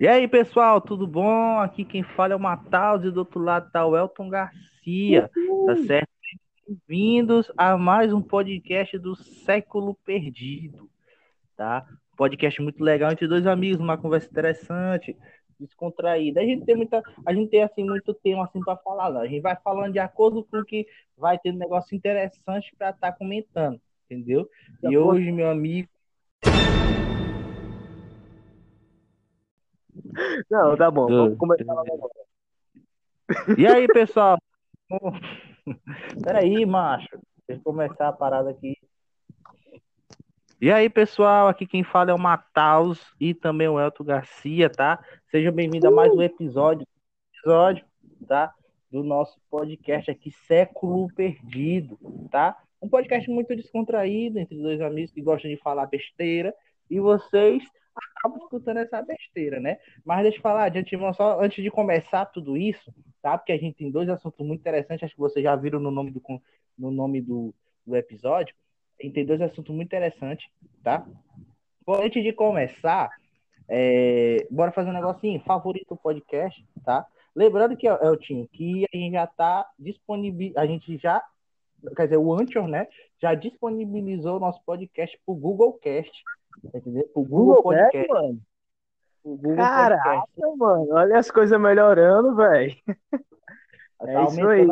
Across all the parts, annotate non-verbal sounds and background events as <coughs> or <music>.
E aí, pessoal, tudo bom? Aqui quem fala é o Matheus e do outro lado tá o Elton Garcia, tá certo? Bem-vindos a mais um podcast do Século Perdido, tá? Podcast muito legal entre dois amigos, uma conversa interessante, descontraída. A gente tem muita, a gente tem assim muito tema assim para falar, não. A gente vai falando de acordo com o que vai ter um negócio interessante para estar tá comentando, entendeu? E hoje, meu amigo Não, tá bom. Vamos começar. E aí, pessoal? <laughs> Peraí, macho. Deixa eu começar a parada aqui. E aí, pessoal, aqui quem fala é o Mataus e também o Elton Garcia, tá? Seja bem-vindo a mais um episódio, episódio, tá? Do nosso podcast aqui, Século Perdido, tá? Um podcast muito descontraído entre dois amigos que gostam de falar besteira e vocês acabo escutando essa besteira, né? Mas deixa eu falar, de antemão, só antes de começar tudo isso, tá? Porque a gente tem dois assuntos muito interessantes, acho que vocês já viram no nome do, no nome do, do episódio. A gente tem dois assuntos muito interessantes, tá? Bom, antes de começar, é, bora fazer um negocinho, favorito podcast, tá? Lembrando que, Eltinho, que a gente já tá disponível, a gente já, quer dizer, o Anchor, né, já disponibilizou o nosso podcast pro Google Cast, O Google, Google Podcast. mano. O Google Caraca, Podcast. mano. Olha as coisas melhorando, velho. Tá é isso aí.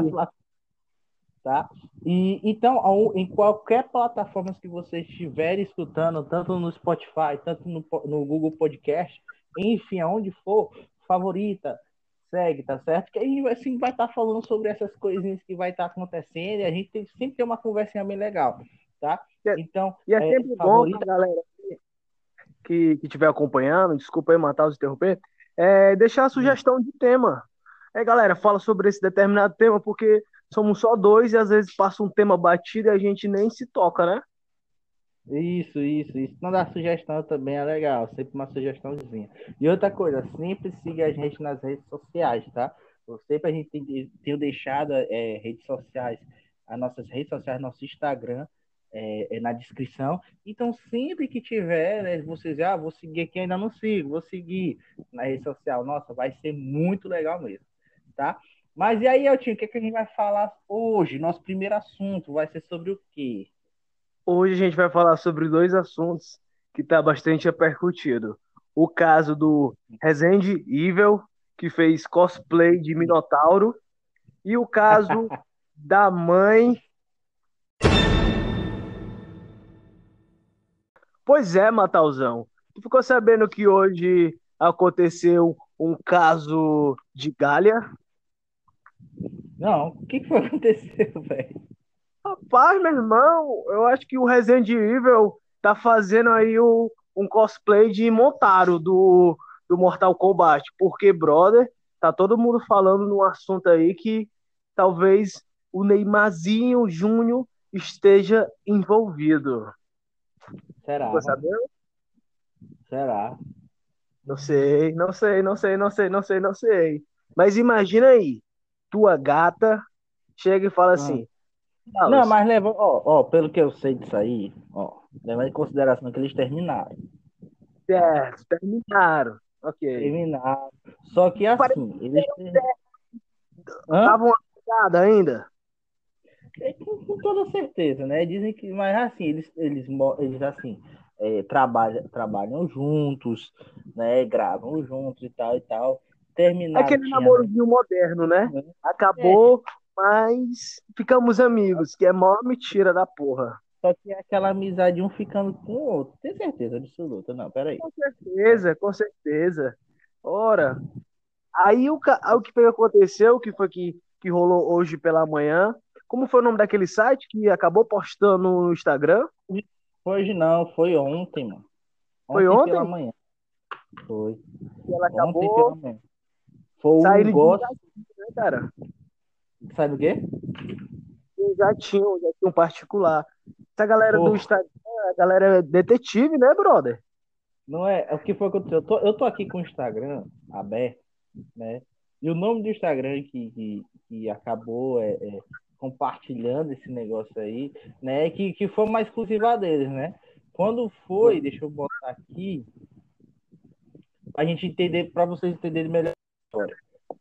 Tá? E, então, em qualquer plataforma que você estiver escutando, tanto no Spotify, tanto no, no Google Podcast, enfim, aonde for, favorita, segue, tá certo? Que a gente assim, vai estar tá falando sobre essas coisinhas que vai estar tá acontecendo e a gente tem, sempre tem uma conversinha bem legal, tá? Então, e é, é sempre favorita... bom, galera, que estiver acompanhando, desculpa aí matar os interromper, é deixar a sugestão de tema. É, galera, fala sobre esse determinado tema, porque somos só dois e às vezes passa um tema batido e a gente nem se toca, né? Isso, isso, isso. Não dá sugestão também é legal, sempre uma sugestãozinha. E outra coisa, sempre siga a gente nas redes sociais, tá? Sempre a gente tem, tem deixado é, redes sociais, as nossas redes sociais, nosso Instagram, é, é na descrição. Então, sempre que tiver, né, vocês, ah, vou seguir aqui, ainda não sigo, vou seguir na rede social. Nossa, vai ser muito legal mesmo, tá? Mas e aí, Eltinho, o que, é que a gente vai falar hoje? Nosso primeiro assunto vai ser sobre o quê? Hoje a gente vai falar sobre dois assuntos que tá bastante repercutido. O caso do Resende Evil, que fez cosplay de Minotauro, e o caso <laughs> da mãe Pois é, Matauzão. Tu ficou sabendo que hoje aconteceu um caso de Galha? Não, o que, que foi acontecer, <laughs> velho? Rapaz, meu irmão, eu acho que o Resident Evil tá fazendo aí um, um cosplay de Montaro do, do Mortal Kombat. Porque, brother, tá todo mundo falando num assunto aí que talvez o Neymarzinho Júnior esteja envolvido. Será? Sabendo? Será? Não sei, não sei, não sei, não sei, não sei, não sei. Mas imagina aí, tua gata chega e fala ah. assim. Não, mas leva, ó, ó, pelo que eu sei disso aí, ó, leva em consideração que eles terminaram. Certo, terminaram. Ok. Terminaram. Só que assim, eles. Estavam ainda? É, com, com, toda certeza, né? Dizem que, mas assim, eles, eles, eles assim, é, trabalham, trabalham juntos, né? Gravam juntos e tal e tal. Terminaram. Aquele namorozinho moderno, né? É. Acabou, é. mas ficamos amigos, que é maior mentira da porra. Só que é aquela amizade um ficando com o outro. Tem certeza absoluta? Não, peraí. Com certeza, com certeza. Ora, aí o, o que aconteceu, o que foi que, que rolou hoje pela manhã, como foi o nome daquele site que acabou postando no Instagram? Hoje não, foi ontem, mano. Ontem foi ontem? Pela manhã. Foi. E ela acabou. Ontem pela manhã. Foi um gosto. Né, cara? Sai do quê? Um jatinho, um jatinho particular. Essa galera Porra. do Instagram, a galera é detetive, né, brother? Não é, é o que foi que eu tô, eu tô aqui com o Instagram aberto, né? E o nome do Instagram que, que, que acabou é, é compartilhando esse negócio aí, né? Que, que foi uma exclusiva deles, né? Quando foi, deixa eu botar aqui. Pra gente entender, para vocês entenderem melhor a história.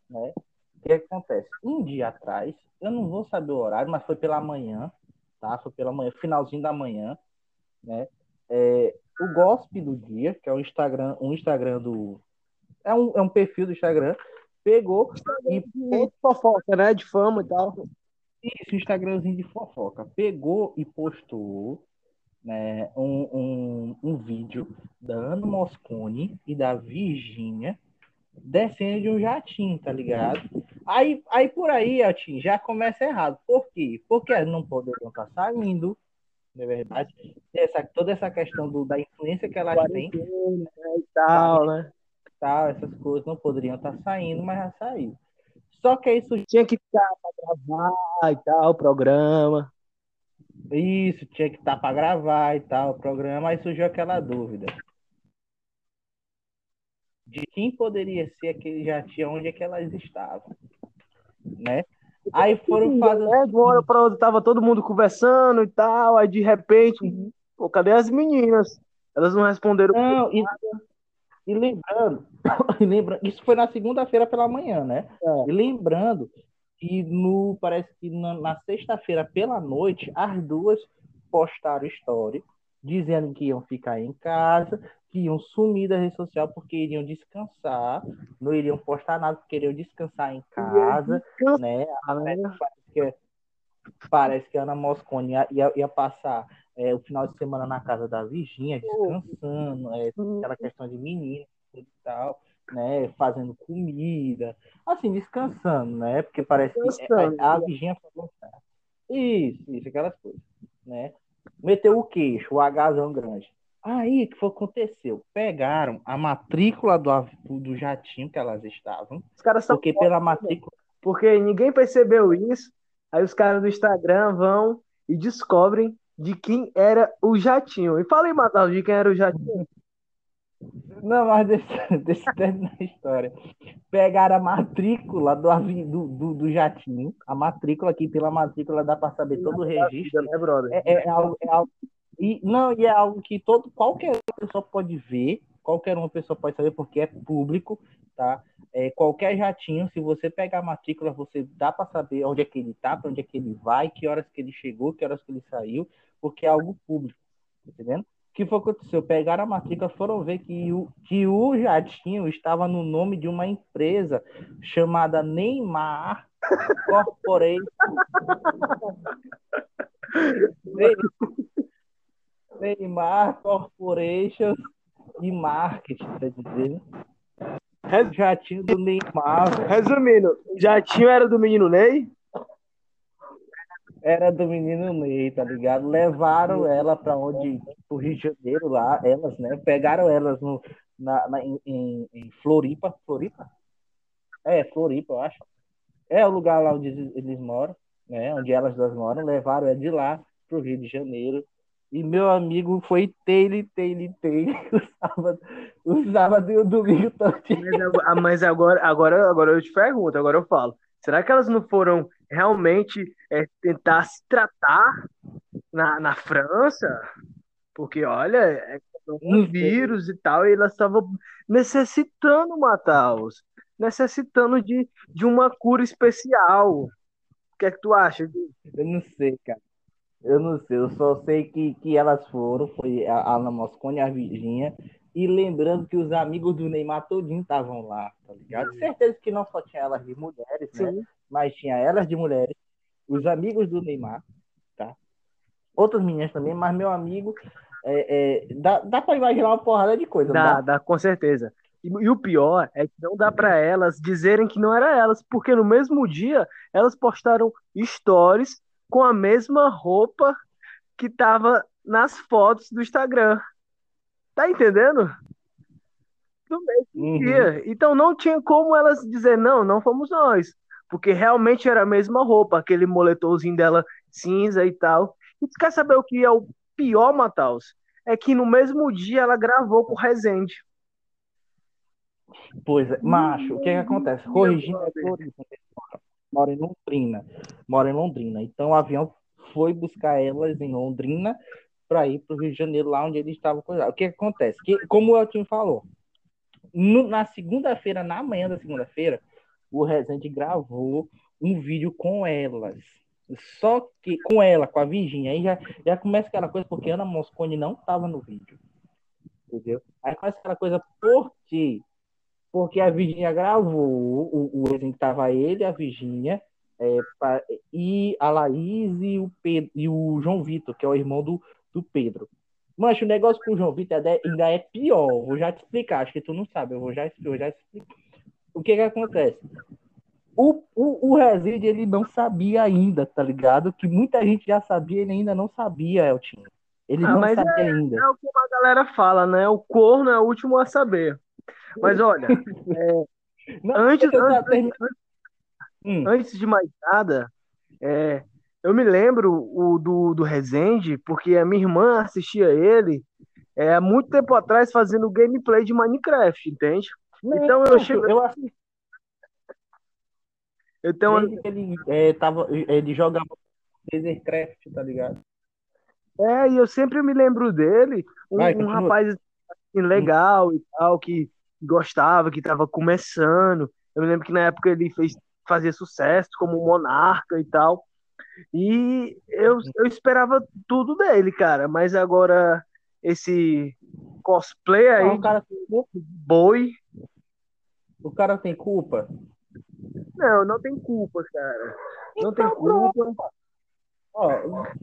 Né? O que, acontece? Um dia atrás, eu não vou saber o horário, mas foi pela manhã, tá? Foi pela manhã, finalzinho da manhã, né? É, o Gospe do Dia, que é um Instagram, um Instagram do. É um, é um perfil do Instagram, pegou e. De fofoca, né? De fama e tal. Isso, Instagramzinho de fofoca. Pegou e postou né, um, um, um vídeo da Ana Moscone e da Virgínia descendo de um jatinho, tá ligado? Aí, aí por aí, Altin, já começa errado. Por quê? Porque elas não poderiam estar saindo, não é verdade? Essa, toda essa questão do, da influência que elas têm. E tal, né? Tal, essas coisas não poderiam estar saindo, mas já saiu. Só que isso. Tinha que estar para gravar e tal, o programa. Isso, tinha que estar para gravar e tal, o programa. Aí surgiu aquela dúvida de quem poderia ser aquele jatinho onde é que elas estavam, né? Aí foram fazer. Né? De uma hora para outra tava todo mundo conversando e tal, aí de repente, pô, cadê as meninas? Elas não responderam. Não, e, e lembrando, <coughs> lembrando, isso foi na segunda-feira pela manhã, né? É. E lembrando que no parece que na, na sexta-feira pela noite as duas postaram story dizendo que iam ficar em casa, que iam sumir da rede social porque iriam descansar, não iriam postar nada porque iriam descansar em casa, né? Parece que, parece que a Ana Moscone ia, ia, ia passar é, o final de semana na casa da Virgínia, descansando, é, aquela questão de menina e tal, né? Fazendo comida, assim, descansando, né? Porque parece que a, é, a Virgínia falou isso, isso, aquelas coisas, né? Meteu o queixo, o agazão grande. Aí o que foi aconteceu? Pegaram a matrícula do, do jatinho que elas estavam. Os caras são porque pela matrícula. Porque ninguém percebeu isso. Aí os caras do Instagram vão e descobrem de quem era o jatinho. E fala aí, Matal, de quem era o jatinho. Não, mas deixa, <laughs> deixa terminar a história. Pegaram a matrícula do, do, do, do, jatinho, a matrícula aqui pela matrícula dá para saber todo o registro. Né, brother? É, é, é, algo, é algo e não, e é algo que todo qualquer pessoa pode ver, qualquer uma pessoa pode saber porque é público, tá? É, qualquer jatinho, se você pegar a matrícula, você dá para saber onde é que ele tá, para onde é que ele vai, que horas que ele chegou, que horas que ele saiu, porque é algo público, tá entendendo? O que foi que aconteceu? Pegaram a matrícula, foram ver que o, que o jatinho estava no nome de uma empresa chamada Neymar Corporation. Neymar Corporation e Marketing, tá dizendo? Jatinho do Neymar. Resumindo, jatinho era do menino Ney? Era do menino Ney, tá ligado? Levaram ela para onde? Pro Rio de Janeiro lá, elas, né? Pegaram elas no, na, na em, em, Floripa. Floripa? É, Floripa, eu acho. É o lugar lá onde eles moram, né? Onde elas duas moram. Levaram ela de lá pro Rio de Janeiro e meu amigo foi tele, tele, tele, o sábado, o domingo todinho. Mas, mas agora, agora, agora eu te pergunto, agora eu falo. Será que elas não foram realmente é, tentar se tratar na, na França? Porque, olha, é um vírus e tal, e elas estavam necessitando matá-los, necessitando de, de uma cura especial. O que é que tu acha? Eu não sei, cara. Eu não sei, eu só sei que, que elas foram, foi a Ana Moscone e a Virgínia, e lembrando que os amigos do Neymar todinho estavam lá, tá ligado? Certeza que não só tinha elas de mulheres, né? Sim. Mas tinha elas de mulheres, os amigos do Neymar, tá? Outras meninas também, mas meu amigo, é, é, dá, dá pra imaginar uma porrada de coisa, dá, dá? Dá, com certeza. E, e, o pior é que não dá para elas dizerem que não era elas, porque no mesmo dia elas postaram stories com a mesma roupa que tava nas fotos do Instagram. Tá entendendo? No mesmo uhum. dia. Então não tinha como elas dizer, não, não fomos nós. Porque realmente era a mesma roupa, aquele moletomzinho dela cinza e tal. E tu quer saber o que é o pior, Mataus? É que no mesmo dia ela gravou com o Rezende. Pois é, macho, o que, é que acontece? Corrigindo a mora em Londrina. Mora em Londrina. Então o avião foi buscar elas em Londrina para ir para o Rio de Janeiro, lá onde eles estavam. O que, que acontece? Que, como o Elton falou, no, na segunda-feira, na manhã da segunda-feira, o Rezende gravou um vídeo com elas. Só que com ela, com a Virginia, aí já, já começa aquela coisa, porque Ana Moscone não estava no vídeo. Entendeu? Aí começa aquela coisa, por quê? Porque a Virginia gravou, o, o que tava ele, a Virginia, é, pra, e a Laís e o, Pedro, e o João Vitor, que é o irmão do, do Pedro. Mas o negócio com o João Vitor ainda é pior. Vou já te explicar, acho que tu não sabe, eu vou já, eu já explicar. O que que acontece? O, o, o Rezende, ele não sabia ainda, tá ligado? Que muita gente já sabia, ele ainda não sabia, Eltinho. Ele ah, não sabia é, ainda. É o que a galera fala, né? O corno é o último a saber. Mas olha, é, <laughs> não, antes, antes, antes, hum. antes, de mais nada, é, eu me lembro o, do, do Rezende, porque a minha irmã assistia ele é, há muito tempo atrás fazendo gameplay de Minecraft, entende? Então eu chego. Eu assisti então, ele, é, tava, ele jogava Lasercraft, tá ligado? É, e eu sempre me lembro dele, um, Vai, um rapaz assim, legal e tal, que gostava, que tava começando. Eu me lembro que na época ele fez, fazia sucesso como monarca e tal. E eu, eu esperava tudo dele, cara. Mas agora esse cosplay aí, o cara tem boi. O cara tem culpa? Não, não tem culpa, cara. Não então, tem culpa. Ó,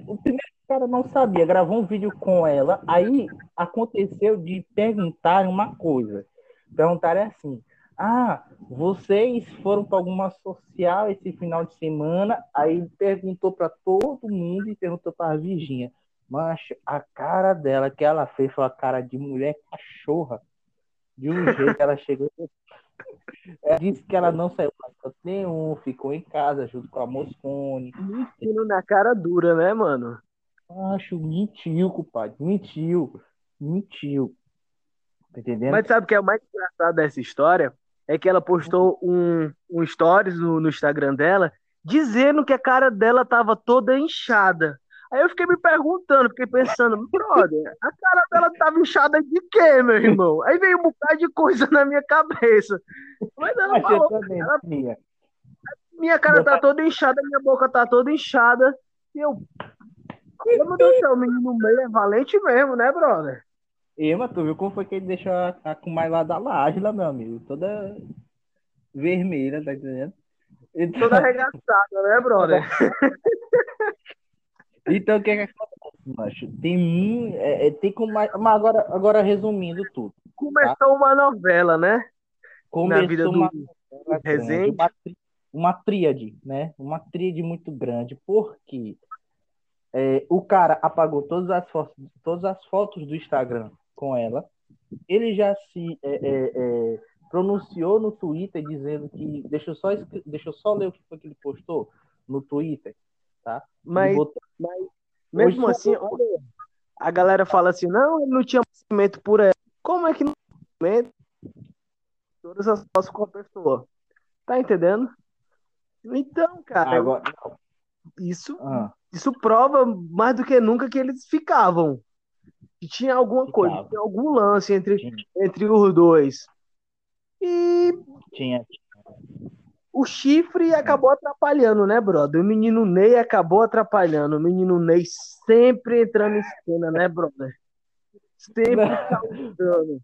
o primeiro cara não sabia, gravou um vídeo com ela, aí aconteceu de perguntar uma coisa. Perguntaram assim: Ah, vocês foram para alguma social esse final de semana? Aí perguntou para todo mundo e perguntou para a Virginia. Mas a cara dela que ela fez foi a cara de mulher cachorra. De um jeito que ela chegou ela disse que ela não saiu para nenhum, ficou em casa junto com a Moscone. Mentindo na cara dura, né, mano? Acho, mentiu, compadre. Mentiu. Mentiu. Tá entendendo? Mas sabe o que é o mais engraçado dessa história? É que ela postou um, um stories no, no Instagram dela dizendo que a cara dela tava toda inchada. Aí eu fiquei me perguntando, fiquei pensando, brother, a cara dela tava inchada de quê, meu irmão? Aí veio um bocado de coisa na minha cabeça. Mas ela falou, ela, minha. minha cara tá toda inchada, minha boca tá toda inchada. E eu, meu Deus do céu, o menino meio é valente mesmo, né, brother? E, mas tu viu como foi que ele deixou a, a Kumai lá da Lágila, meu amigo? Toda vermelha, tá entendendo? Então... <laughs> Toda arregaçada, né, brother? <laughs> Então, o que é que acontece, macho? Tem, é, é, tem como. Mas agora, agora, resumindo tudo. Começou tá? uma novela, né? Começou Na vida uma, do, Resende. Uma, uma tríade, né? Uma tríade muito grande. Porque é, o cara apagou todas as, fotos, todas as fotos do Instagram com ela. Ele já se é, é, é pronunciou no Twitter dizendo que. Deixa eu, só, deixa eu só ler o que foi que ele postou no Twitter tá? Mas, mas mesmo assim, olha, a galera fala assim, não, ele não tinha conhecimento por ela. Como é que não tem todas as fotos com a pessoa? Tá entendendo? Então, cara, Agora... isso, ah. isso prova mais do que nunca que eles ficavam. Que tinha alguma coisa, tinha algum lance entre, entre os dois. E. Tinha o chifre acabou atrapalhando, né, brother? O menino Ney acabou atrapalhando. O menino Ney sempre entrando em cena, né, brother? Sempre <laughs> causando.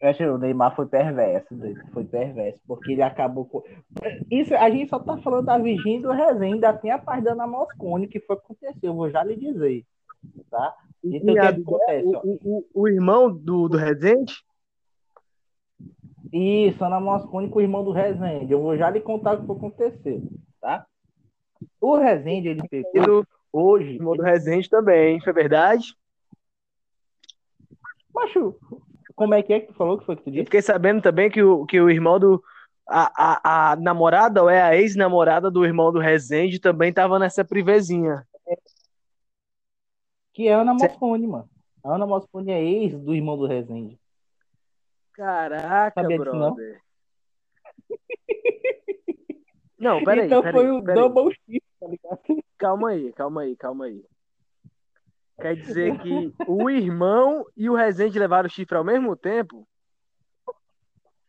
Eu acho que o Neymar foi perverso, foi perverso, porque ele acabou com. Isso, a gente só tá falando da Virgínia e do Rezende, ainda tem a parte da Ana Moscone, que foi o que aconteceu, vou já lhe dizer. Tá? Então, o que, acontece? O, o, o, irmão do, do Rezende isso, Ana Moscone com o irmão do Rezende. Eu vou já lhe contar o que aconteceu, tá? O Rezende, ele pegou hoje. O irmão do Rezende também, foi verdade? Macho, como é que é que tu falou que foi que tu disse? Eu fiquei sabendo também que o, que o irmão do. A, a, a namorada, ou é a ex-namorada do irmão do Rezende, também tava nessa privezinha. Que é a Ana Moscone, mano. A Ana Moscone é ex do irmão do Rezende. Caraca, Sabia brother. Não, <laughs> não peraí. Então peraí, foi o peraí. double shift, tá ligado? Calma aí, calma aí, calma aí. Quer dizer <laughs> que o irmão e o Rezende levaram o chifre ao mesmo tempo?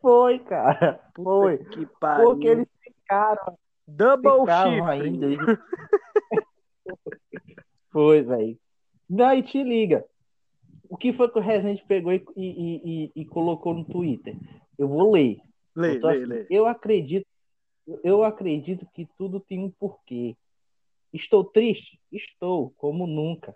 Foi, cara. Puta Foi. que pariu. Porque eles ficaram, Double ficavam shift. ainda. <laughs> Foi, velho. Daí te liga. O que foi que o Rezende pegou e, e- e- e colocou no Twitter? Eu vou ler. Lê, Eu lê, assim, lê. Eu acredito, eu acredito que tudo tem um porquê. Estou triste? Estou, como nunca.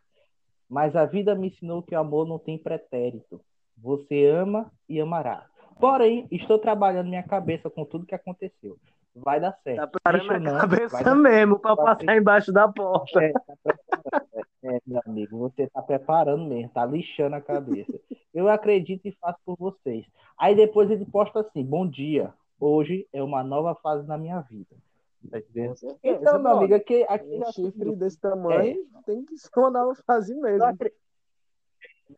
Mas a vida me ensinou que o amor não tem pretérito. Você ama e amará. Porém, estou trabalhando minha cabeça com tudo que aconteceu. Vai dar certo. Tá eu a cabeça mesmo pra vai passar embaixo da porta. é, tá. É, meu amigo, você tá preparando mesmo, tá lixando a cabeça. Eu acredito e faço por vocês. Aí depois ele posta assim: Bom dia, hoje é uma nova fase na minha vida. Tá entendendo? Então, meu amigo, aqui, aqui Um chifre desse tamanho tem que ser uma nova fase mesmo.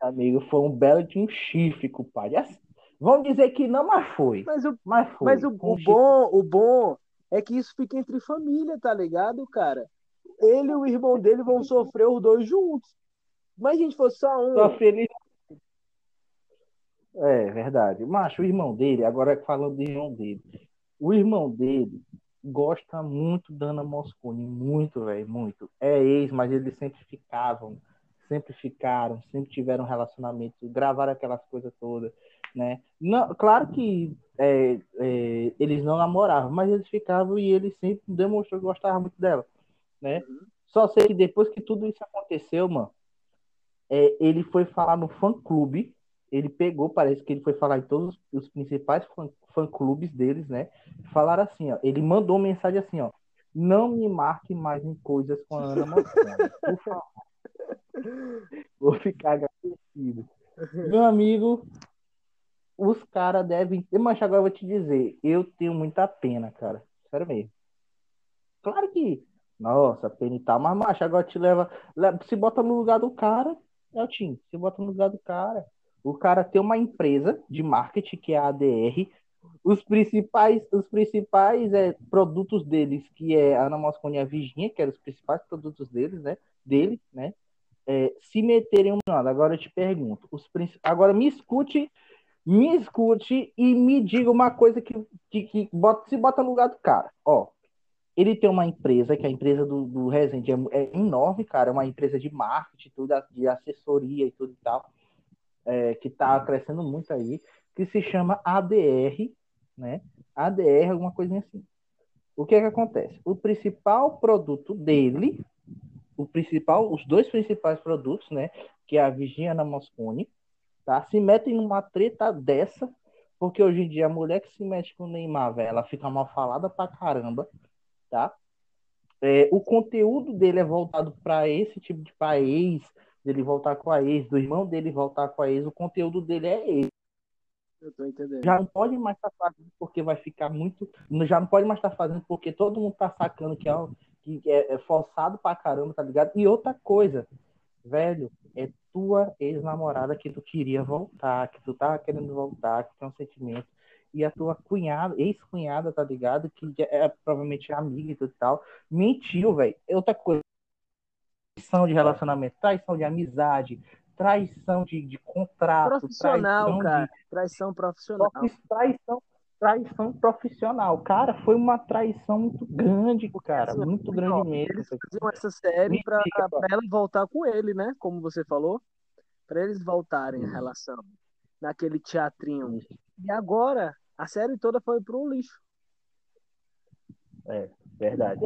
amigo, foi um belo de um chifre, compadre. Assim, Vamos dizer que não, mas foi. Mas o, Mas foi. mas o, o bom, o bom é que isso fica entre família, tá ligado, cara? Ele e o irmão dele vão sofrer os dois juntos. Mas a gente fosse só um. Tô feliz. É verdade. Macho, o irmão dele, agora falando do irmão dele. O irmão dele gosta muito da Ana Moscone, muito, velho, muito. É ex, mas eles sempre ficavam, sempre ficaram, sempre tiveram relacionamento, gravaram aquelas coisas todas, né? Não, claro que é, é, eles não namoravam, mas eles ficavam e ele sempre demonstrou que gostava muito dela, né? Só sei que depois que tudo isso aconteceu, mano, é, ele foi falar no fã-clube, ele pegou, parece que ele foi falar em todos os principais fã- fã-clubes deles, né? Falaram assim, ó, ele mandou uma mensagem assim, ó, não me marque mais em coisas com a Ana Montana, por favor. <laughs> Vou ficar agradecido. Meu amigo, os caras devem. Mas agora eu vou te dizer, eu tenho muita pena, cara. Sério mesmo. Claro que. Nossa, pena e tal, mas macho, agora te leva. Se bota no lugar do cara, é o time. Se bota no lugar do cara. O cara tem uma empresa de marketing que é a ADR. Os principais, os principais é, produtos deles, que é a Ana Moscone e a Virginia, que eram os principais produtos deles, né? Dele, né? É, se meterem um nada. Agora eu te pergunto, os princi- agora me escute, me escute e me diga uma coisa que, que, que bota, se bota no lugar do cara. Ó, ele tem uma empresa, que a empresa do, do Resende é, é enorme, cara, é uma empresa de marketing, tudo, de assessoria e tudo e tal, é, que tá crescendo muito aí, que se chama ADR, né? ADR alguma coisinha assim. O que é que acontece? O principal produto dele, o principal, os dois principais produtos, né, que é a Virginia Moscone, tá? Se metem numa treta dessa, porque hoje em dia a mulher que se mete com o Neymar, velho, ela fica mal falada pra caramba, tá? É, o conteúdo dele é voltado para esse tipo de país, dele voltar com a ex, do irmão dele voltar com a ex, o conteúdo dele é esse. Eu tô entendendo. Já não pode mais estar fazendo porque vai ficar muito. Já não pode mais estar fazendo porque todo mundo tá sacando que é, que é, é forçado pra caramba, tá ligado? E outra coisa, velho, é tua ex-namorada que tu queria voltar, que tu tava querendo voltar, que tem um sentimento. E a tua cunhada, ex-cunhada, tá ligado? Que é provavelmente amiga e tudo e tal, mentiu, velho. É outra coisa. Traição de relacionamento, traição de amizade, traição de, de contrato, Profissional, traição de cara. Traição profissional. Profi- Traição, traição profissional. Cara, foi uma traição muito grande, cara. assim, Muito ó, grande mesmo. Eles faziam essa série pra ela voltar com ele, né? Como você falou. Pra eles voltarem a relação. Naquele teatrinho. E agora, a série toda foi pro lixo. É, verdade.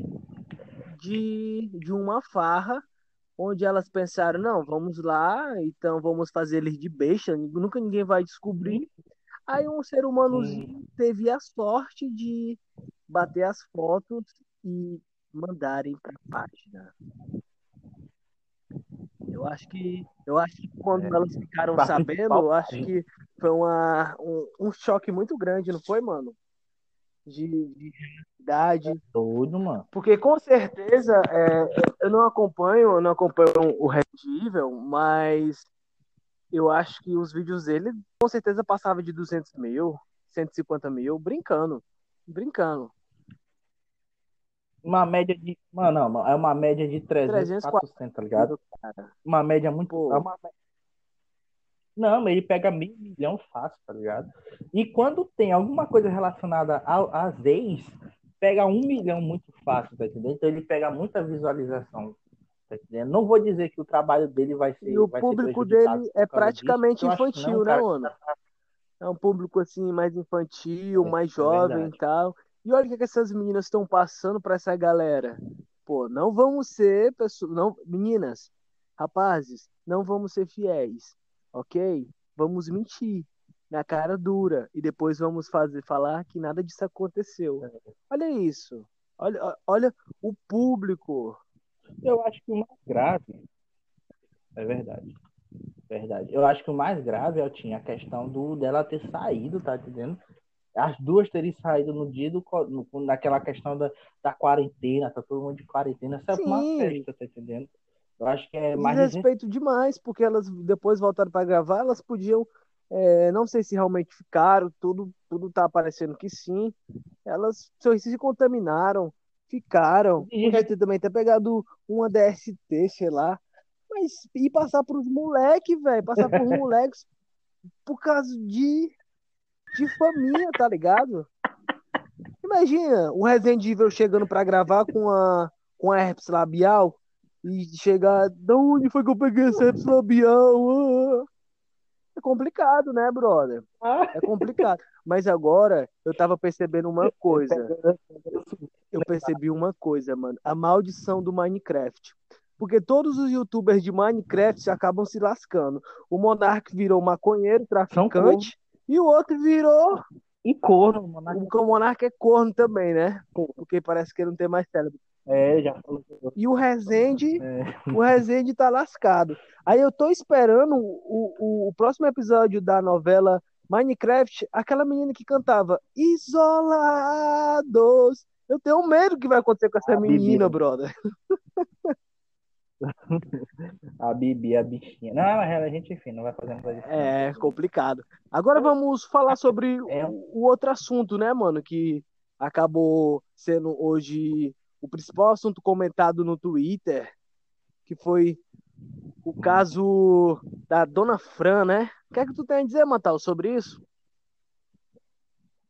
De, de uma farra, onde elas pensaram, não, vamos lá, então vamos fazer eles de besta, nunca ninguém vai descobrir. Aí um ser humanozinho teve a sorte de bater as fotos e mandarem pra página. Eu acho que, eu acho que quando É. elas ficaram sabendo, eu acho que foi uma, um, um choque muito grande, não foi, mano? De, de realidade. Doido, mano. Porque com certeza é, eu não acompanho, eu não acompanho o Red Evil, mas eu acho que os vídeos dele com certeza passavam de 200 mil, 150 mil, brincando, brincando. Uma média de. Mano, não, é uma média de 300, 300, 400, tá ligado? Cara, Uma média muito. Pô. É uma, Não, mas ele pega meio milhão fácil, tá ligado? E quando tem alguma coisa relacionada às ex, pega um milhão muito fácil, tá entendendo? Então ele pega muita visualização. Tá? Não vou dizer que o trabalho dele vai ser. E o público dele é praticamente disso, infantil, não, né, mano? É um público assim mais infantil, é, mais é jovem e tal. E olha o que, que essas meninas estão passando para essa galera. Pô, não vamos ser pessoas, não, meninas, rapazes, não vamos ser fiéis, ok? Vamos mentir na cara dura e depois vamos fazer falar que nada disso aconteceu. É. Olha isso. Olha, olha o público. Eu acho que o mais grave é verdade. Verdade. Eu acho que o mais grave, eu tinha a questão do dela ter saído, tá entendendo? As duas teriam saído no dia do no, naquela questão da, da quarentena, tá todo mundo de quarentena, essa é uma festa, tá entendendo? Eu acho que é mais. respeito demais, porque elas depois voltaram para gravar, elas podiam. É, não sei se realmente ficaram, tudo, tudo tá aparecendo que sim. Elas se contaminaram, ficaram. Podia ter também ter pegado uma DST, sei lá. Mas e passar pros moleques, velho. Passar pros <laughs> moleques por causa de de família, tá ligado? Imagina o Resident Evil chegando pra gravar com a, com a herpes labial e chegar, da onde foi que eu peguei essa herpes labial? Ah. É complicado, né, brother? É complicado. Mas agora eu tava percebendo uma coisa. Eu percebi uma coisa, mano. A maldição do Minecraft. Porque todos os youtubers de Minecraft acabam se lascando. O Monark virou maconheiro, traficante. E o outro virou. E corno. O Monarca, o Monarca é corno também, né? Porque parece que ele não tem mais cérebro. É, já falou. E o Rezende, é. o Rezende tá lascado. Aí eu tô esperando o, o, o próximo episódio da novela Minecraft, aquela menina que cantava Isolados. Eu tenho medo que vai acontecer com essa ah, menina, brother. <laughs> a Bibi, a bichinha. Não, mas a gente, enfim, não vai fazer coisa É complicado. Agora vamos falar sobre é. o outro assunto, né, mano? Que acabou sendo hoje o principal assunto comentado no Twitter, que foi o caso da Dona Fran, né? O que é que tu tem a dizer, Matal, sobre isso?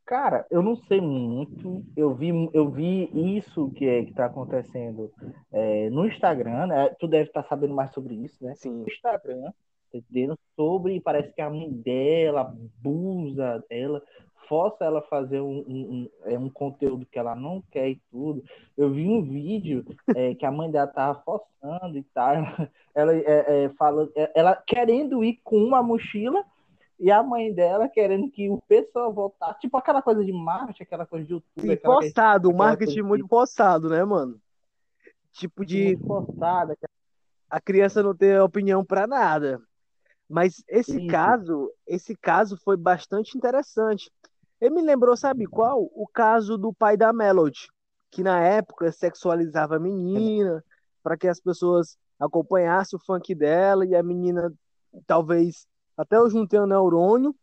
Cara, eu não sei muito. Eu vi, eu vi isso que é, está acontecendo é, no Instagram, né? Tu deve estar tá sabendo mais sobre isso, né? Sim. No Instagram, entendendo? Sobre, parece que a mãe dela abusa dela, força ela a fazer um, um, um, é, um conteúdo que ela não quer e tudo. Eu vi um vídeo é, que a mãe dela tava forçando e tal. <laughs> Ela é, é, fala, é, ela querendo ir com uma mochila e a mãe dela querendo que o pessoal voltasse. Tipo aquela coisa de marketing, aquela coisa de YouTube. Sim, postado, marketing muito postado, né, mano? Tipo de. Postada. A criança não ter opinião para nada. Mas esse Isso. caso, esse caso foi bastante interessante. Ele me lembrou, sabe qual? O caso do pai da Melody, que na época sexualizava a menina para que as pessoas acompanhassem o funk dela e a menina talvez até eu juntei o neurônio,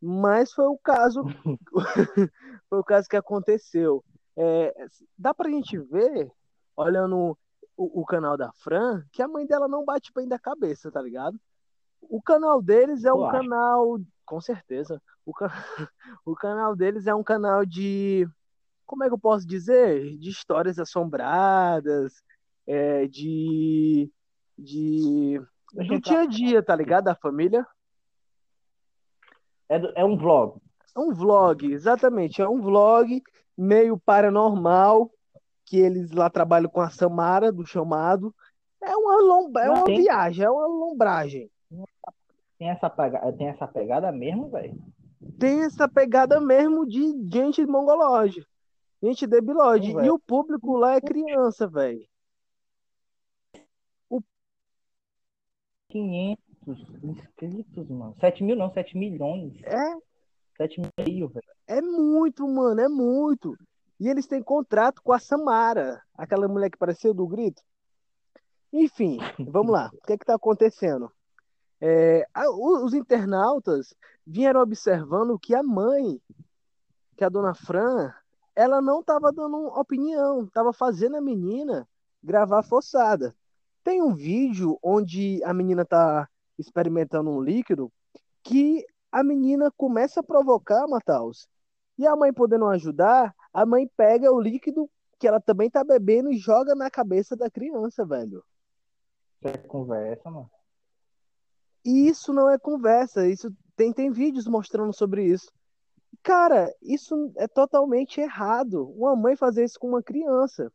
mas foi o caso <laughs> <laughs> foi o caso que aconteceu. É, dá pra gente ver, olhando o, o, canal da Fran, que a mãe dela não bate bem da cabeça, tá ligado? O canal deles é um canal, com certeza, o, can... <laughs> o canal deles é um canal de, como é que eu posso dizer? De histórias assombradas, é, de, de do dia a dia, tá ligado? Da família. É, é um vlog. É um vlog, exatamente. É um vlog meio paranormal, que eles lá trabalham com a Samara, do chamado. É uma, lomba, é uma viagem, é uma lombragem. Tem essa, pegada, tem essa pegada mesmo, velho? Tem essa pegada mesmo de gente de mongolóide. Gente debilóide. E o público lá é criança, velho. O... 500 inscritos, mano. 7 mil não, 7 milhões. É? 7 meio, velho. É muito, mano, é muito. E eles têm contrato com a Samara, aquela mulher que parecia do grito. Enfim, vamos lá. O que é que tá acontecendo? É, os internautas vieram observando que a mãe, que a dona Fran, ela não estava dando opinião, estava fazendo a menina gravar forçada. Tem um vídeo onde a menina tá experimentando um líquido que a menina começa a provocar, Matheus. E a mãe podendo ajudar, a mãe pega o líquido que ela também tá bebendo e joga na cabeça da criança, velho. Isso é conversa, mano. E isso não é conversa, isso tem, tem vídeos mostrando sobre isso. Cara, isso é totalmente errado. Uma mãe fazer isso com uma criança.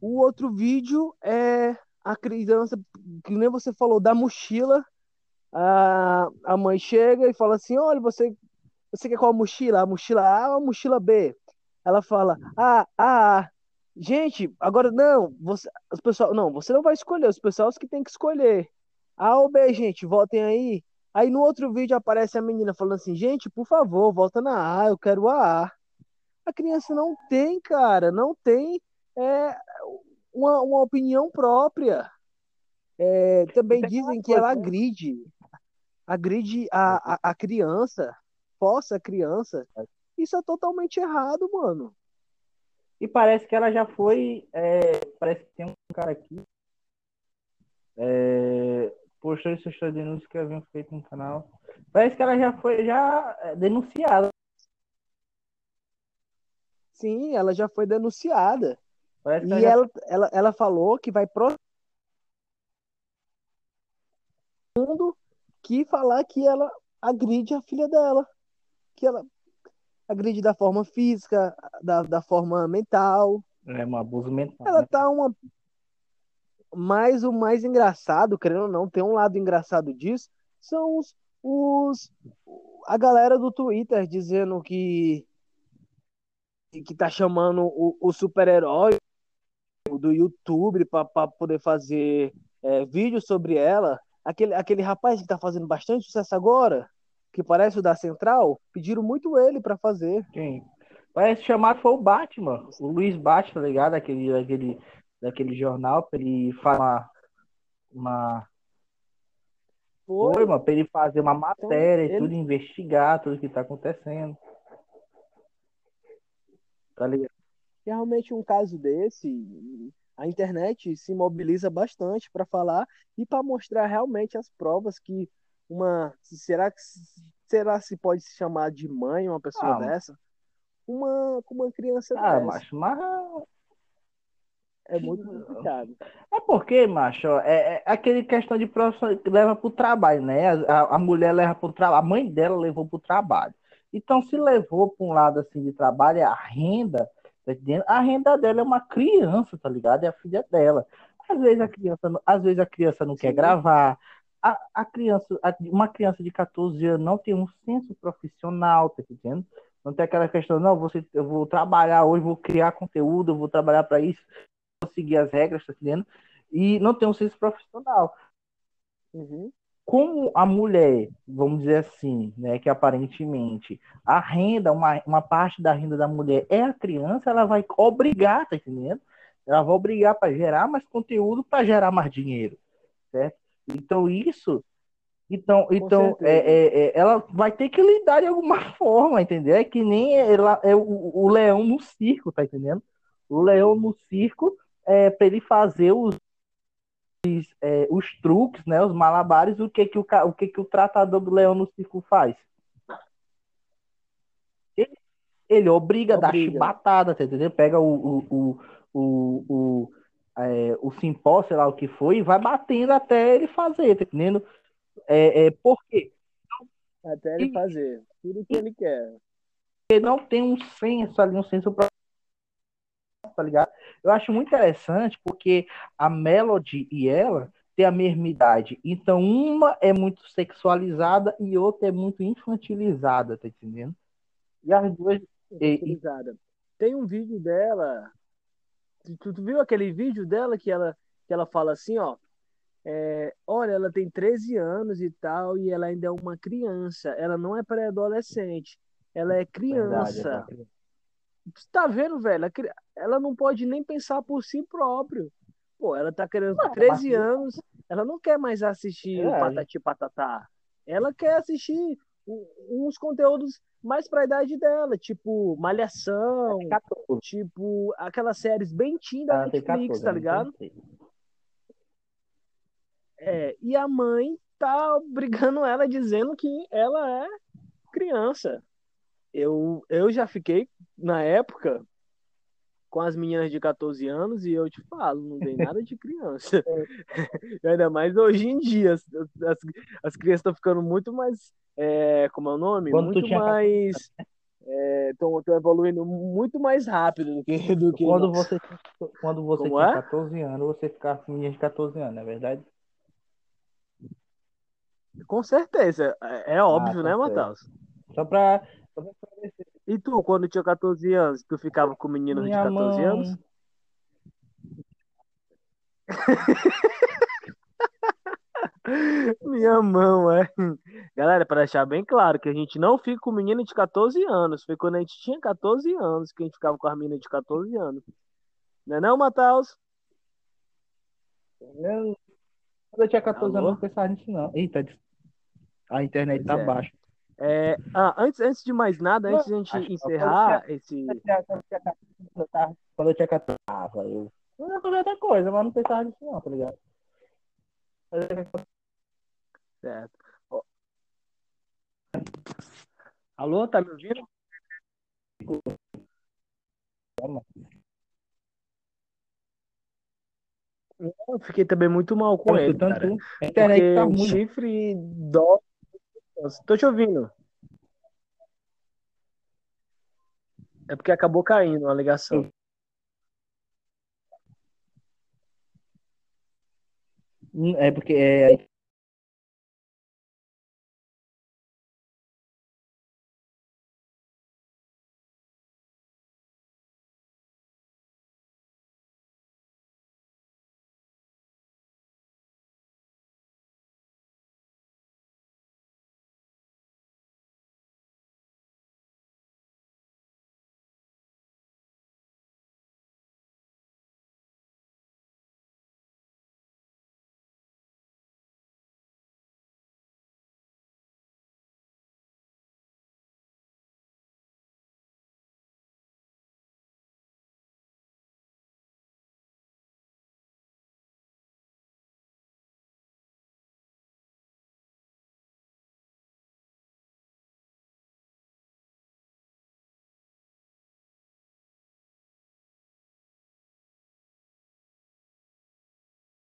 O outro vídeo é a criança, que nem você falou, da mochila. A, a mãe chega e fala assim: olha, você, você quer qual mochila? A mochila A ou a mochila B? Ela fala: ah, ah, gente, agora não, você, os pessoal, não, você não vai escolher, os pessoal que tem que escolher. A ou B, gente, votem aí. Aí no outro vídeo aparece a menina falando assim: gente, por favor, volta na A, eu quero a A. A criança não tem, cara, não tem é, uma, uma opinião própria. É, também dizem que ela né? agride, agride a, a, a criança, força a criança. Isso é totalmente errado, mano. E parece que ela já foi. É, parece que tem um cara aqui. É, postou essas denúncias que haviam feito no canal. Parece que ela já foi já é, denunciada. Sim, ela já foi denunciada. Parece e ela, já... ela, ela falou que vai pro mundo que falar que ela agride a filha dela. Que ela agride da forma física, da, da forma mental. É um abuso mental. Ela né? tá uma mas o mais engraçado, querendo ou não, tem um lado engraçado disso, são os, os a galera do Twitter dizendo que que tá chamando o, o super-herói do YouTube para poder fazer é, vídeo sobre ela. Aquele, aquele rapaz que tá fazendo bastante sucesso agora, que parece o da Central, pediram muito ele para fazer. Quem? Parece chamar foi o Batman, o Luiz Batman, tá ligado? Aquele, aquele daquele jornal para ele falar uma. Foi, mano, para ele fazer uma matéria então, e tudo, investigar tudo que tá acontecendo. Tá ligado? Realmente um caso desse, a internet se mobiliza bastante para falar e para mostrar realmente as provas que uma será que será se pode se chamar de mãe uma pessoa ah, dessa uma uma criança ah, dessa. Macho, mas é muito complicado. É porque, macho, é, é aquele questão de profissão que leva pro trabalho, né? A, a mulher leva pro trabalho, a mãe dela levou pro trabalho. Então, se levou para um lado assim de trabalho, é a renda, tá? A renda dela é uma criança, tá ligado? É a filha dela. Às vezes a criança, às vezes a criança não Sim. quer gravar. A, a criança, a, uma criança de 14 anos não tem um senso profissional, tá entendendo? Não tem aquela questão, não, você, eu vou trabalhar hoje, vou criar conteúdo, eu vou trabalhar para isso seguir as regras, tá entendendo? E não tem um senso profissional. Uhum. Como a mulher, vamos dizer assim, né, que aparentemente a renda, uma, uma parte da renda da mulher é a criança, ela vai obrigar, tá entendendo? Ela vai obrigar para gerar mais conteúdo para gerar mais dinheiro, certo? Então isso então, então é, é, é, ela vai ter que lidar de alguma <laughs> forma, entendeu? É que nem ela, é o, o leão no circo, tá entendendo? O leão no circo, é, para ele fazer os, é, os truques, né, os malabares, o que que o, o que que o tratador do leão no circo faz? Ele, ele obriga, obriga. a dar chibatada, tá entendeu? Pega o, o, o, o, o, é, o simpó, sei lá o que foi, e vai batendo até ele fazer, tá entendendo? É, é, por quê? Até ele fazer tudo que ele quer. Ele não tem um senso ali, um senso tá ligado? Eu acho muito interessante porque a Melody e ela têm a mesma idade. Então, uma é muito sexualizada e outra é muito infantilizada, tá entendendo? E as duas. Infantilizada. Tem um vídeo dela. Tu, tu viu aquele vídeo dela que ela, que ela fala assim, ó. É, olha, ela tem 13 anos e tal, e ela ainda é uma criança. Ela não é pré-adolescente. Ela é criança. Verdade, é tá vendo, velho? Ela não pode nem pensar por si próprio. Pô, ela tá querendo 13 anos, ela não quer mais assistir é. o Patati Patatá. Ela quer assistir uns conteúdos mais pra idade dela, tipo Malhação, tipo aquelas séries bem teen da Netflix, 14, tá ligado? É, e a mãe tá obrigando ela, dizendo que ela é criança. Eu, eu já fiquei, na época, com as meninas de 14 anos e eu te falo, não tem nada de criança. <laughs> <laughs> Ainda mais hoje em dia. As, as, as crianças estão ficando muito mais. É, como é o nome? Quando muito mais. Estão é, evoluindo muito mais rápido do que. Do que quando você, quando você Como tinha é? 14 anos, você ficava com menina de 14 anos, não é verdade? Com certeza. É, é óbvio, Ah, né. Matheus? Só pra. E tu, quando tinha 14 anos, tu ficava com meninos de Minha 14 mão. anos? <laughs> Minha mão, é. Galera, para deixar bem claro que a gente não fica com menina de 14 anos. Foi quando a gente tinha 14 anos que a gente ficava com as meninas de 14 anos. Não é não, Matheus? Eu- Quando eu tinha 14 Alô? anos, eu não pensava nisso, não. Eita, a internet Pois tá é. baixa. É, ah, antes, antes de mais nada, antes de a Acho gente que encerrar esse. Quando eu tinha 14, eu tava- Quando eu tinha 14, tava, eu. Eu ia fazer outra coisa, mas não pensava nisso, não, tá ligado? Certo. Ó. Alô, tá me ouvindo? Eu fiquei também muito mal com Tá ele, escutando cara. A internet tá ruim. chifre dó. Tô te ouvindo. É porque acabou caindo a ligação. É porque é,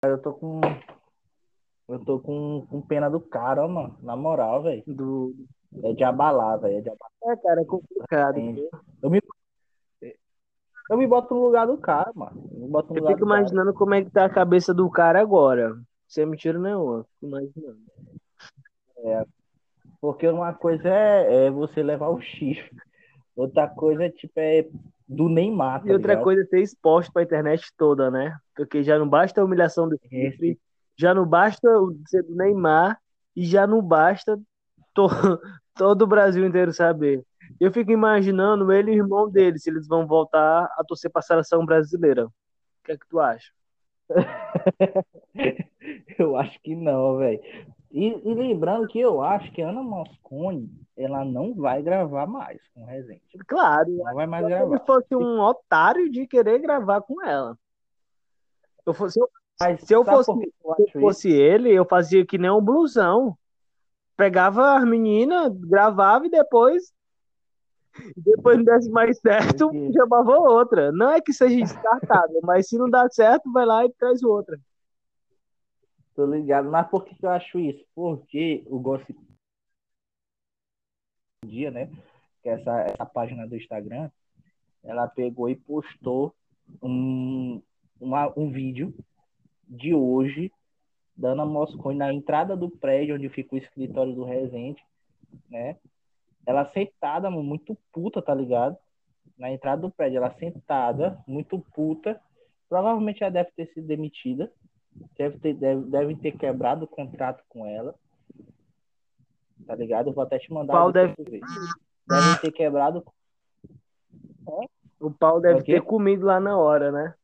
eu tô com. Eu tô com, com pena do cara, mano. Na moral, velho. Do... É de abalar, velho. É de abalar. É, cara, é complicado. Eu me, eu me boto no lugar do cara, mano. Eu me boto no Eu lugar fico do cara. imaginando como é que tá a cabeça do cara agora. Sem mentira nenhuma. Fico imaginando. Porque uma coisa é, é você levar o <laughs> chifre. Outra coisa é, tipo, é do Neymar, tá E outra ligado? coisa é ser exposto pra internet toda, né? Porque já não basta a humilhação do chifre, já não basta o ser do Neymar e já não basta to- <laughs> todo o Brasil inteiro saber. Eu fico imaginando ele e o irmão dele, se eles vão voltar a torcer pra seleção brasileira. O que é que tu acha? <laughs> Eu acho que não, velho. E, e lembrando que eu acho que a Ana Moscone, ela não vai gravar mais com o Resende. Claro, Não vai mais se gravar. ele fosse um otário de querer gravar com ela. Eu fosse, se eu, Mas se eu fosse, eu se fosse ele, eu fazia que nem um blusão. Pegava as meninas, gravava e depois, depois não desse mais certo, chamava outra. Não é que seja <laughs> descartável, mas se não dá certo, vai lá e traz outra. Tô ligado. Mas por que que eu acho isso? Porque o Gossip Dia, né? Que é essa, essa página do Instagram, ela pegou e postou um, uma- um vídeo de hoje da Ana Moscone na entrada do prédio onde fica o escritório do Resende, né? Ela sentada, muito puta, tá ligado? Na entrada do prédio, ela sentada, muito puta. Provavelmente ela deve ter sido demitida. Deve ter, deve, deve ter quebrado o contrato com ela. Tá ligado? Eu vou até te mandar Pau tu ver. Devem ter quebrado. O pau deve o ter comido lá na hora, né?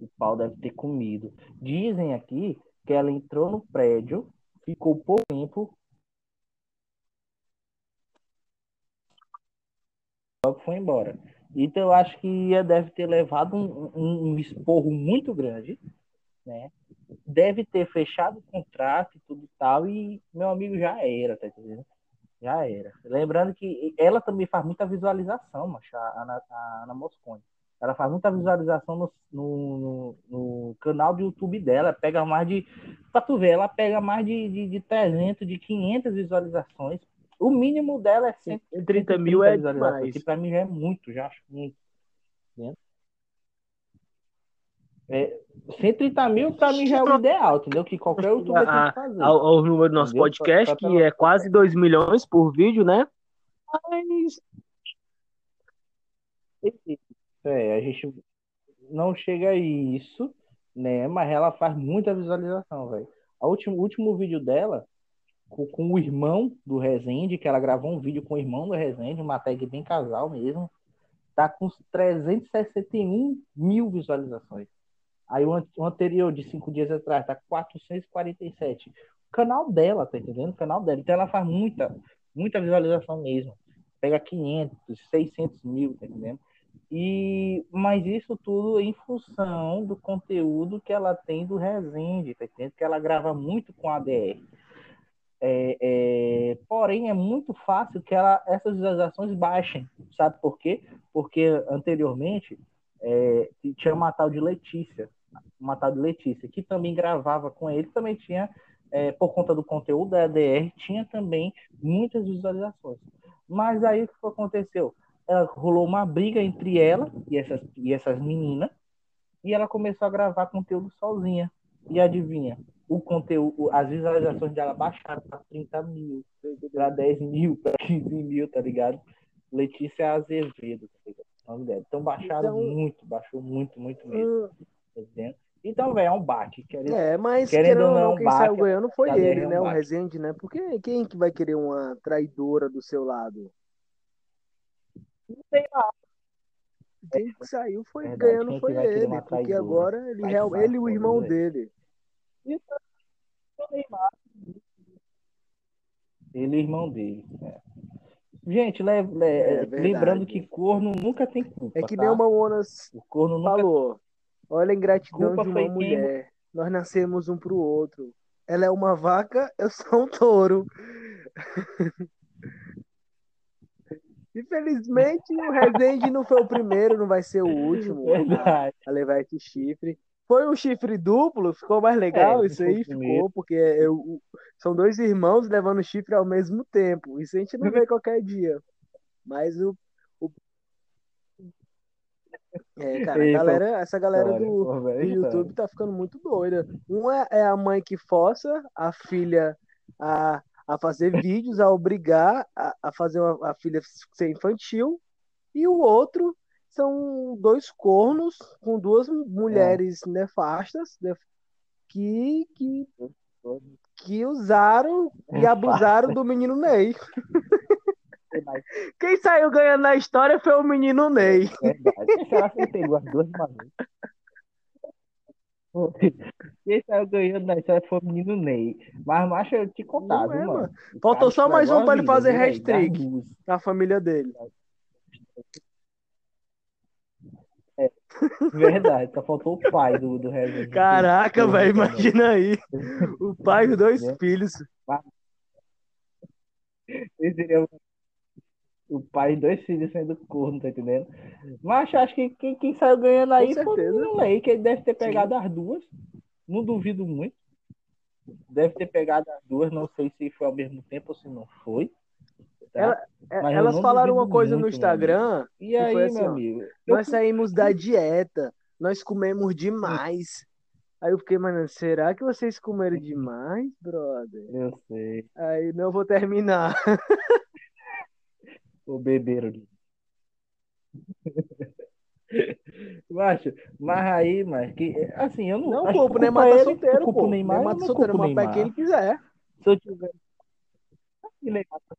O pau deve ter comido. Dizem aqui que ela entrou no prédio, ficou pouco tempo. Logo foi embora. Então eu acho que ela deve ter levado um, um- um esporro muito grande, né? deve ter fechado o contrato e tudo e tal, e meu amigo já era, tá entendendo? Já era. Lembrando que ela também faz muita visualização, macho, a Ana, a Ana Moscone. Ela faz muita visualização no, no, no, canal do YouTube dela. Pega mais de. Pra tu ver, ela pega mais de, de, de 300, de 500 visualizações. O mínimo dela é 130 mil é demais. Que pra mim já é muito, já acho muito. É, 130 mil pra mim já é o ideal, entendeu? Que qualquer youtuber tem que fazer. Ao, ao número do nosso entendeu? podcast, pra, pra que é quase 2 milhões por vídeo, né? Mas. É, a gente não chega a isso, né? Mas ela faz muita visualização, velho. O último, último vídeo dela, com, com, o irmão do Rezende, que ela gravou um vídeo com o irmão do Rezende, uma tag bem casal mesmo, tá com 361 mil visualizações. Aí o, o anterior, de cinco dias atrás, tá 447. O canal dela, tá entendendo? O canal dela. Então ela faz muita, muita visualização mesmo. Pega 500, 600 mil, tá entendendo? E, mas isso tudo em função do conteúdo que ela tem do Resende, tá entendendo? Que ela grava muito com a ADR. É, é, porém, é muito fácil que ela, essas visualizações baixem. Sabe por quê? Porque anteriormente é, tinha uma tal de Letícia, uma tal de Letícia, que também gravava com ele, também tinha, é, por conta do conteúdo da ADR, tinha também muitas visualizações. Mas aí o que aconteceu? ela rolou uma briga entre ela e essas, e essas meninas, e ela começou a gravar conteúdo sozinha. E adivinha? O conteúdo, as visualizações dela baixaram para 30 mil, para 10 mil, para 15 mil, tá ligado? Letícia Azevedo, tá ligado? Então baixaram então, muito, baixou muito, muito mesmo. Tá Então, velho, é um bate. Querendo, é, mas querendo ou não, é quem bate, saiu ganhando foi ele, é um né? Bate. O Rezende, né? Porque quem que vai querer uma traidora do seu lado? Não tem lá. Quem saiu foi Verdade, ganhando foi ele, porque agora ele, real, ele e o irmão dele. Isso ele o irmão dele. É. Gente, le, le, é lembrando que corno nunca tem culpa. É que tá? nem o Mamonas o corno nunca... falou. Olha a ingratidão culpa de uma mulher. Quem... Nós nascemos um pro outro. Ela é uma vaca, eu sou um touro. <laughs> Infelizmente, o Rezende não foi o primeiro, não vai ser o último a levar esse chifre. Foi um chifre duplo, ficou mais legal é, isso aí, ficou, porque eu, são dois irmãos levando chifre ao mesmo tempo. Isso a gente não vê <laughs> qualquer dia. Mas o. o... É, cara, a galera, essa galera do, do YouTube tá ficando muito doida. Uma é a mãe que força a filha a a fazer <laughs> vídeos, a obrigar a, a fazer uma, a filha ser infantil, e o outro são dois cornos com duas mulheres é. nefastas que, que, que usaram e abusaram do menino Ney. Quem saiu ganhando na história foi o menino Ney. Verdade. Será que ele pegou as duas de? Quem saiu ganhando na história foi o menino Ney. Mas, macho, eu te contava, é, mano. Faltou só mais um pra ele fazer hashtag na família dele. É, verdade, só faltou o pai do, do Resident. Caraca, velho, imagina aí. O pai e dois filhos. Esse seria o pai e dois filhos saindo corno, tá entendendo? Mas acho que quem, quem saiu ganhando aí foi o Lei, que ele deve ter pegado Sim. as duas. Não duvido muito. Deve ter pegado as duas, não sei se foi ao mesmo tempo ou se não foi. Tá? Ela, é, elas falaram uma coisa no Instagram. E aí, assim, meu amigo? Nós saímos da dieta, nós comemos demais. Aí eu fiquei, mano, será que vocês comeram demais, brother? Eu sei. Aí não vou terminar. <laughs> o bebeiro. <laughs> Macho, mas aí, mas que assim, eu não. Não culpo, Neymar tá solteiro, pô. Neymar, Neymar solteiro, mas pra quem ele quiser. Se eu tiver. O Neymar tá.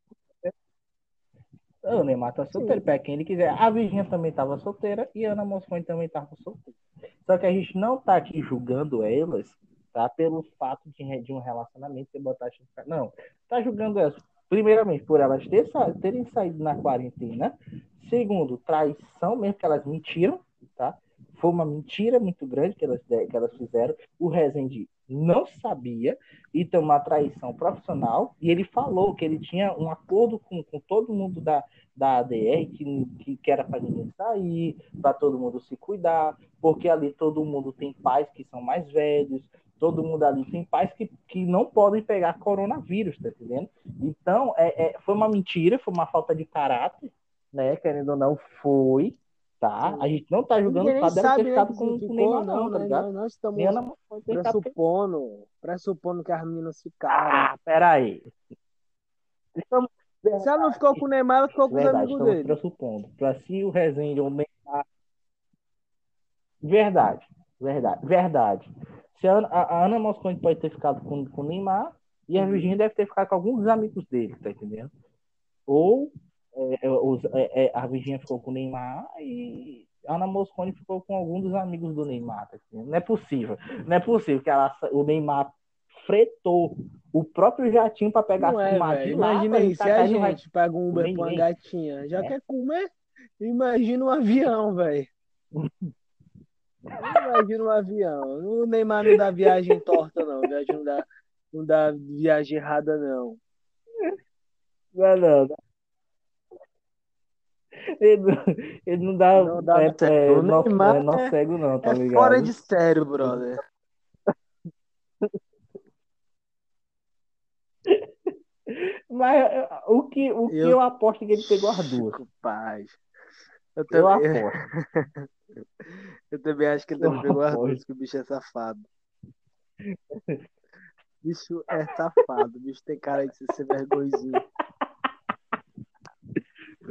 O Neymar tá solteiro, pra quem ele quiser. A Virgínia também tava solteira e a Ana Moscone também tava solteira. Só que a gente não tá aqui julgando elas, tá? Pelo fato de, de um relacionamento, você botar. Não, tá julgando elas primeiramente, por elas ter, terem saído na quarentena. Segundo, traição, mesmo que elas mentiram, tá? foi uma mentira muito grande que elas, que elas fizeram. O Rezende não sabia e tem uma traição profissional. E ele falou que ele tinha um acordo com, com todo mundo da, da ADR, que, que, que era para ninguém sair, para todo mundo se cuidar, porque ali todo mundo tem pais que são mais velhos, todo mundo ali tem pais que, que não podem pegar coronavírus, tá entendendo? Então, é, é, foi uma mentira, foi uma falta de caráter, né? Querendo ou não, foi, tá? A gente não tá julgando o sabe, ter né, ficado com, com o Neymar, não, não, tá né? ligado? Nós, estamos pressupondo, pressupondo que as meninas ficaram. Ah, peraí. Estamos... Se ela não ficou com o Neymar, ela ficou com os Verdade, amigos estamos dele. pressupondo. Pra se o Rezende ou o Neymar. Verdade, verdade, verdade. Se a, Ana- a, a Ana Mosconi pode ter ficado com, com o Neymar e a Uhum. Virgínia deve ter ficado com alguns dos amigos dele, tá entendendo? Ou os- a Virgínia ficou com o Neymar e Ana Mosconi ficou com algum dos amigos do Neymar, tá? Não é possível. Não é possível que ela, o Neymar fretou o próprio jatinho pra pegar Não é, Imagina aí, se tacar a e não vai- gente pega um Uber pra uma gatinha, já É. quer comer? Imagina um avião, velho. <laughs> Imagina um avião. O Neymar não dá viagem torta, não. Viagem não dá, não dá viagem errada, não. Não, não, não. Ele, não- ele não dá. Não dá é, é, nó, Neymar é nó é- cego, não, tá é ligado? fora de sério, brother. <laughs> Mas é, o que, o que Eu- eu aposto que ele pegou as duas. Paz. Eu Eu também, aposto. <laughs> eu também acho que ele Eu também pegou as duas, que o bicho é safado. <laughs> Bicho é safado, o bicho tem cara de ser sem vergonhinho.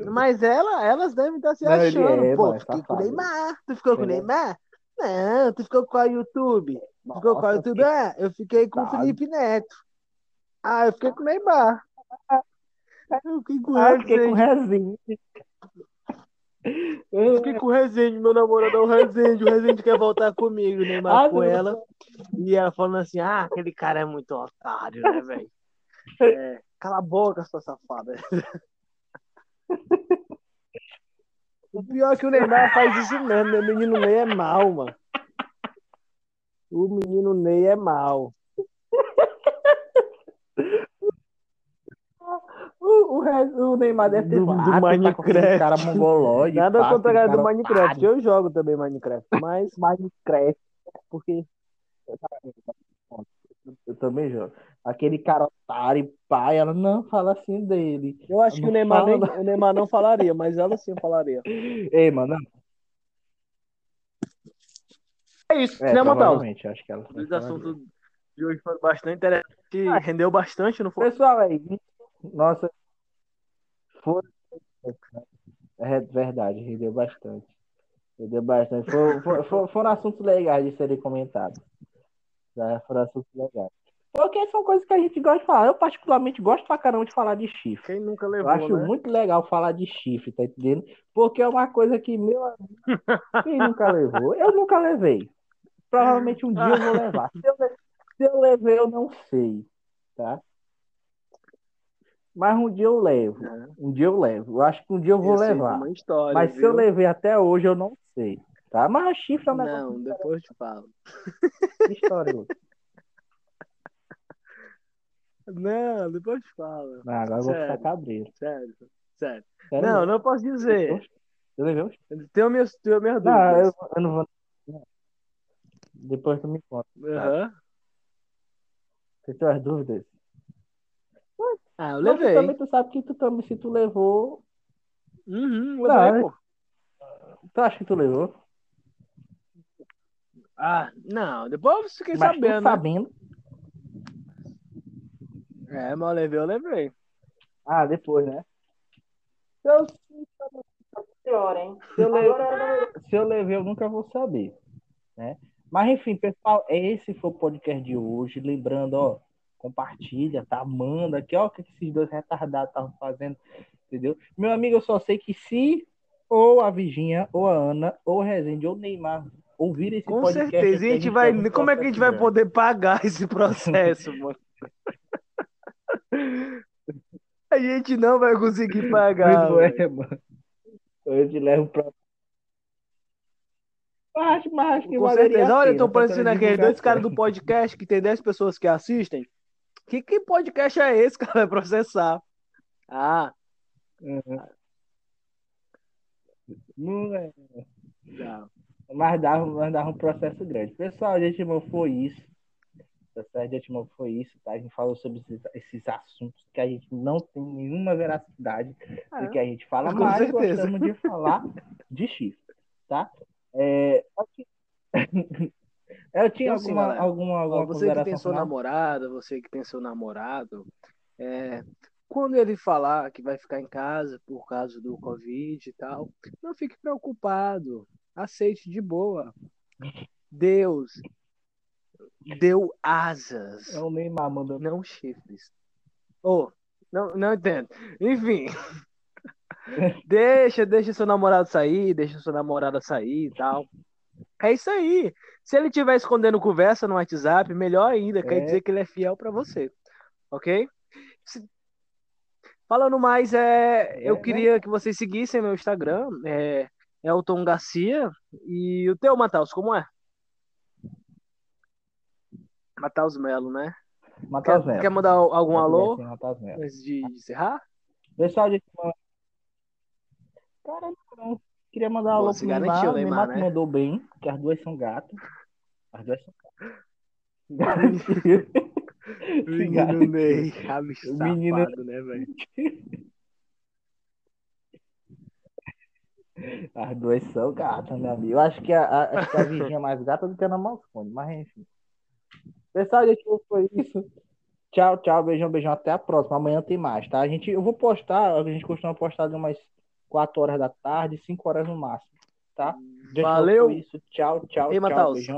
Mas ela, elas devem estar se Não, achando. é, Pô, é fiquei com o. Neymar. Tu ficou com o é. Neymar? Não, tu ficou com a YouTube. Tu ficou com a Nossa, YouTube? Ah, eu fiquei com o Safado. Felipe Neto. Ah, eu fiquei com o Neymar. Eu fiquei com o Ah, eu fiquei com Rezende. resinha. Eu fiquei com o Rezende, meu namorado é o Rezende. O Rezende quer voltar comigo, o Neymar Ah, com não. ela. E ela falando assim: ah, aquele cara é muito otário, né, velho? <laughs> É, cala a boca, sua safada. <laughs> O pior é que o Neymar faz isso mesmo? O menino Ney é mal, mano. O menino Ney é mal. O, o, o Neymar deve ter Do- do "Ah, tu tá Minecraft." cara mongolóide. Nada pá, contra a galera do cara Minecraft. Eu jogo também Minecraft, mas Minecraft, porque eu também jogo. Aquele cara otário, e pai, ela não fala assim dele. eu acho que o Neymar, nem, fala. o Neymar não falaria, mas ela sim falaria. <laughs> Ei, mano. É isso, É, né, Matal? acho que ela Os assuntos de hoje foram bastante interessantes. Rendeu bastante, não foi? Pessoal, aí, nossa, foi é verdade, rendeu bastante. Rendeu bastante. For- for- for- foram assuntos legais de serem comentados. Tá? Foram assuntos legais. Porque são coisas que a gente gosta de falar. Eu, particularmente, gosto pra caramba de falar de chifre. Quem nunca Eu levou, acho né? muito legal falar de chifre, tá entendendo? Porque é uma coisa que, meu amigo, <laughs> quem nunca levou? Eu nunca levei. Provavelmente um dia eu vou levar. Se eu, se eu levei, eu não sei, tá? Mas um dia eu levo. Um dia eu levo. Eu acho que um dia eu vou Eu de levar. história, Mas se eu viu? levei até hoje, eu não sei. Tá? Mas chifre é um negócio Não, depois eu te falo. história. Não, depois falo. Não, agora eu vou ficar Sério. cabreiro. Sério, sério. Sério Não, mesmo. não posso dizer. Eu levei um Tenho minhas, tenho minhas Não, dúvidas. eu, eu não vou. Depois tu me conta. Aham. Você tem as dúvidas? Ah, eu Mas tu levei. também tu sabe que tu também, se tu levou. Uhum, Não, levei, é- pô. Tu acha que tu levou? Ah, não, depois eu fiquei Mas sabendo, né? sabendo. É, mas eu levei, eu levei. Ah, depois, né? Se eu, Pior, hein? se eu, se eu levei, eu nunca vou saber. Né? Mas enfim, pessoal, esse foi o podcast de hoje. Lembrando, ó, compartilha, tá? Manda aqui, ó, o que esses dois retardados estavam fazendo, entendeu? Meu amigo, eu só sei que se ou a Virginia, ou a Ana, ou o Rezende, ou o Neymar ouvir esse Com podcast. certeza. aqui, E a gente vai. Como é que a gente vai poder pagar <laughs> esse processo, mano? <laughs> A gente não vai conseguir pagar. Pois é, mano. A gente leva pra. Mas, mas acho que Com certeza. Olha, eu tô tá parecendo aqueles dois caras do podcast que tem 10 pessoas que assistem. Que, que podcast é esse, <laughs> cara? Vai processar. Ah, Não é. já. Mas dava, mas dava um processo grande. Pessoal, gente, irmão, foi isso. Tá certo, gente, irmão, foi isso, tá? A gente falou sobre esses, esses assuntos que a gente não tem nenhuma veracidade do que a gente fala, É, com mas certeza. gostamos de falar de chifre, tá? É, eu <laughs> tinha- Então, assim, alguma, galera, alguma, alguma você que tem final? namorada, você que tem seu namorado, é, quando ele falar que vai ficar em casa por causa do Covid e tal, não fique preocupado. Aceite de boa. Deus deu asas, É o Neymar mandando. não chifres. Oh, não, não entendo. Enfim. <laughs> Deixa, deixa seu namorado sair, deixa sua namorada sair e tal. É isso aí. Se ele estiver escondendo conversa no WhatsApp, melhor ainda, quer É. dizer que ele é fiel pra você. Ok? Se- Falando mais, é, eu É, queria que vocês seguissem meu Instagram, é Elton Garcia. E o teu, Matheus, como é? Matheus Melo, né? Matheus Melo. quer mandar algum alô Matheus Melo. antes de encerrar? Pessoal, gente, cara, não. Queria mandar um Bom, alô pro garantiu, Neymar. O Neymar, Neymar né? mandou bem, que as duas são gatas. As duas são gatas. <laughs> Garantiu. Menino Ney, ah, O menino- safado, né, velho? <laughs> As duas são gatas, meu amigo. Eu acho que a, a, acho que a Virgínia é mais gata do que a Ana Malfone, mas enfim. Pessoal, gente, foi isso. Tchau, tchau, beijão, beijão. Até a próxima. Amanhã tem mais, tá? A gente, eu vou postar, a gente costuma postar de umas 4 horas da tarde, 5 horas no máximo, tá? Valeu. Isso. Tchau, tchau, Ei, tchau. Beijão.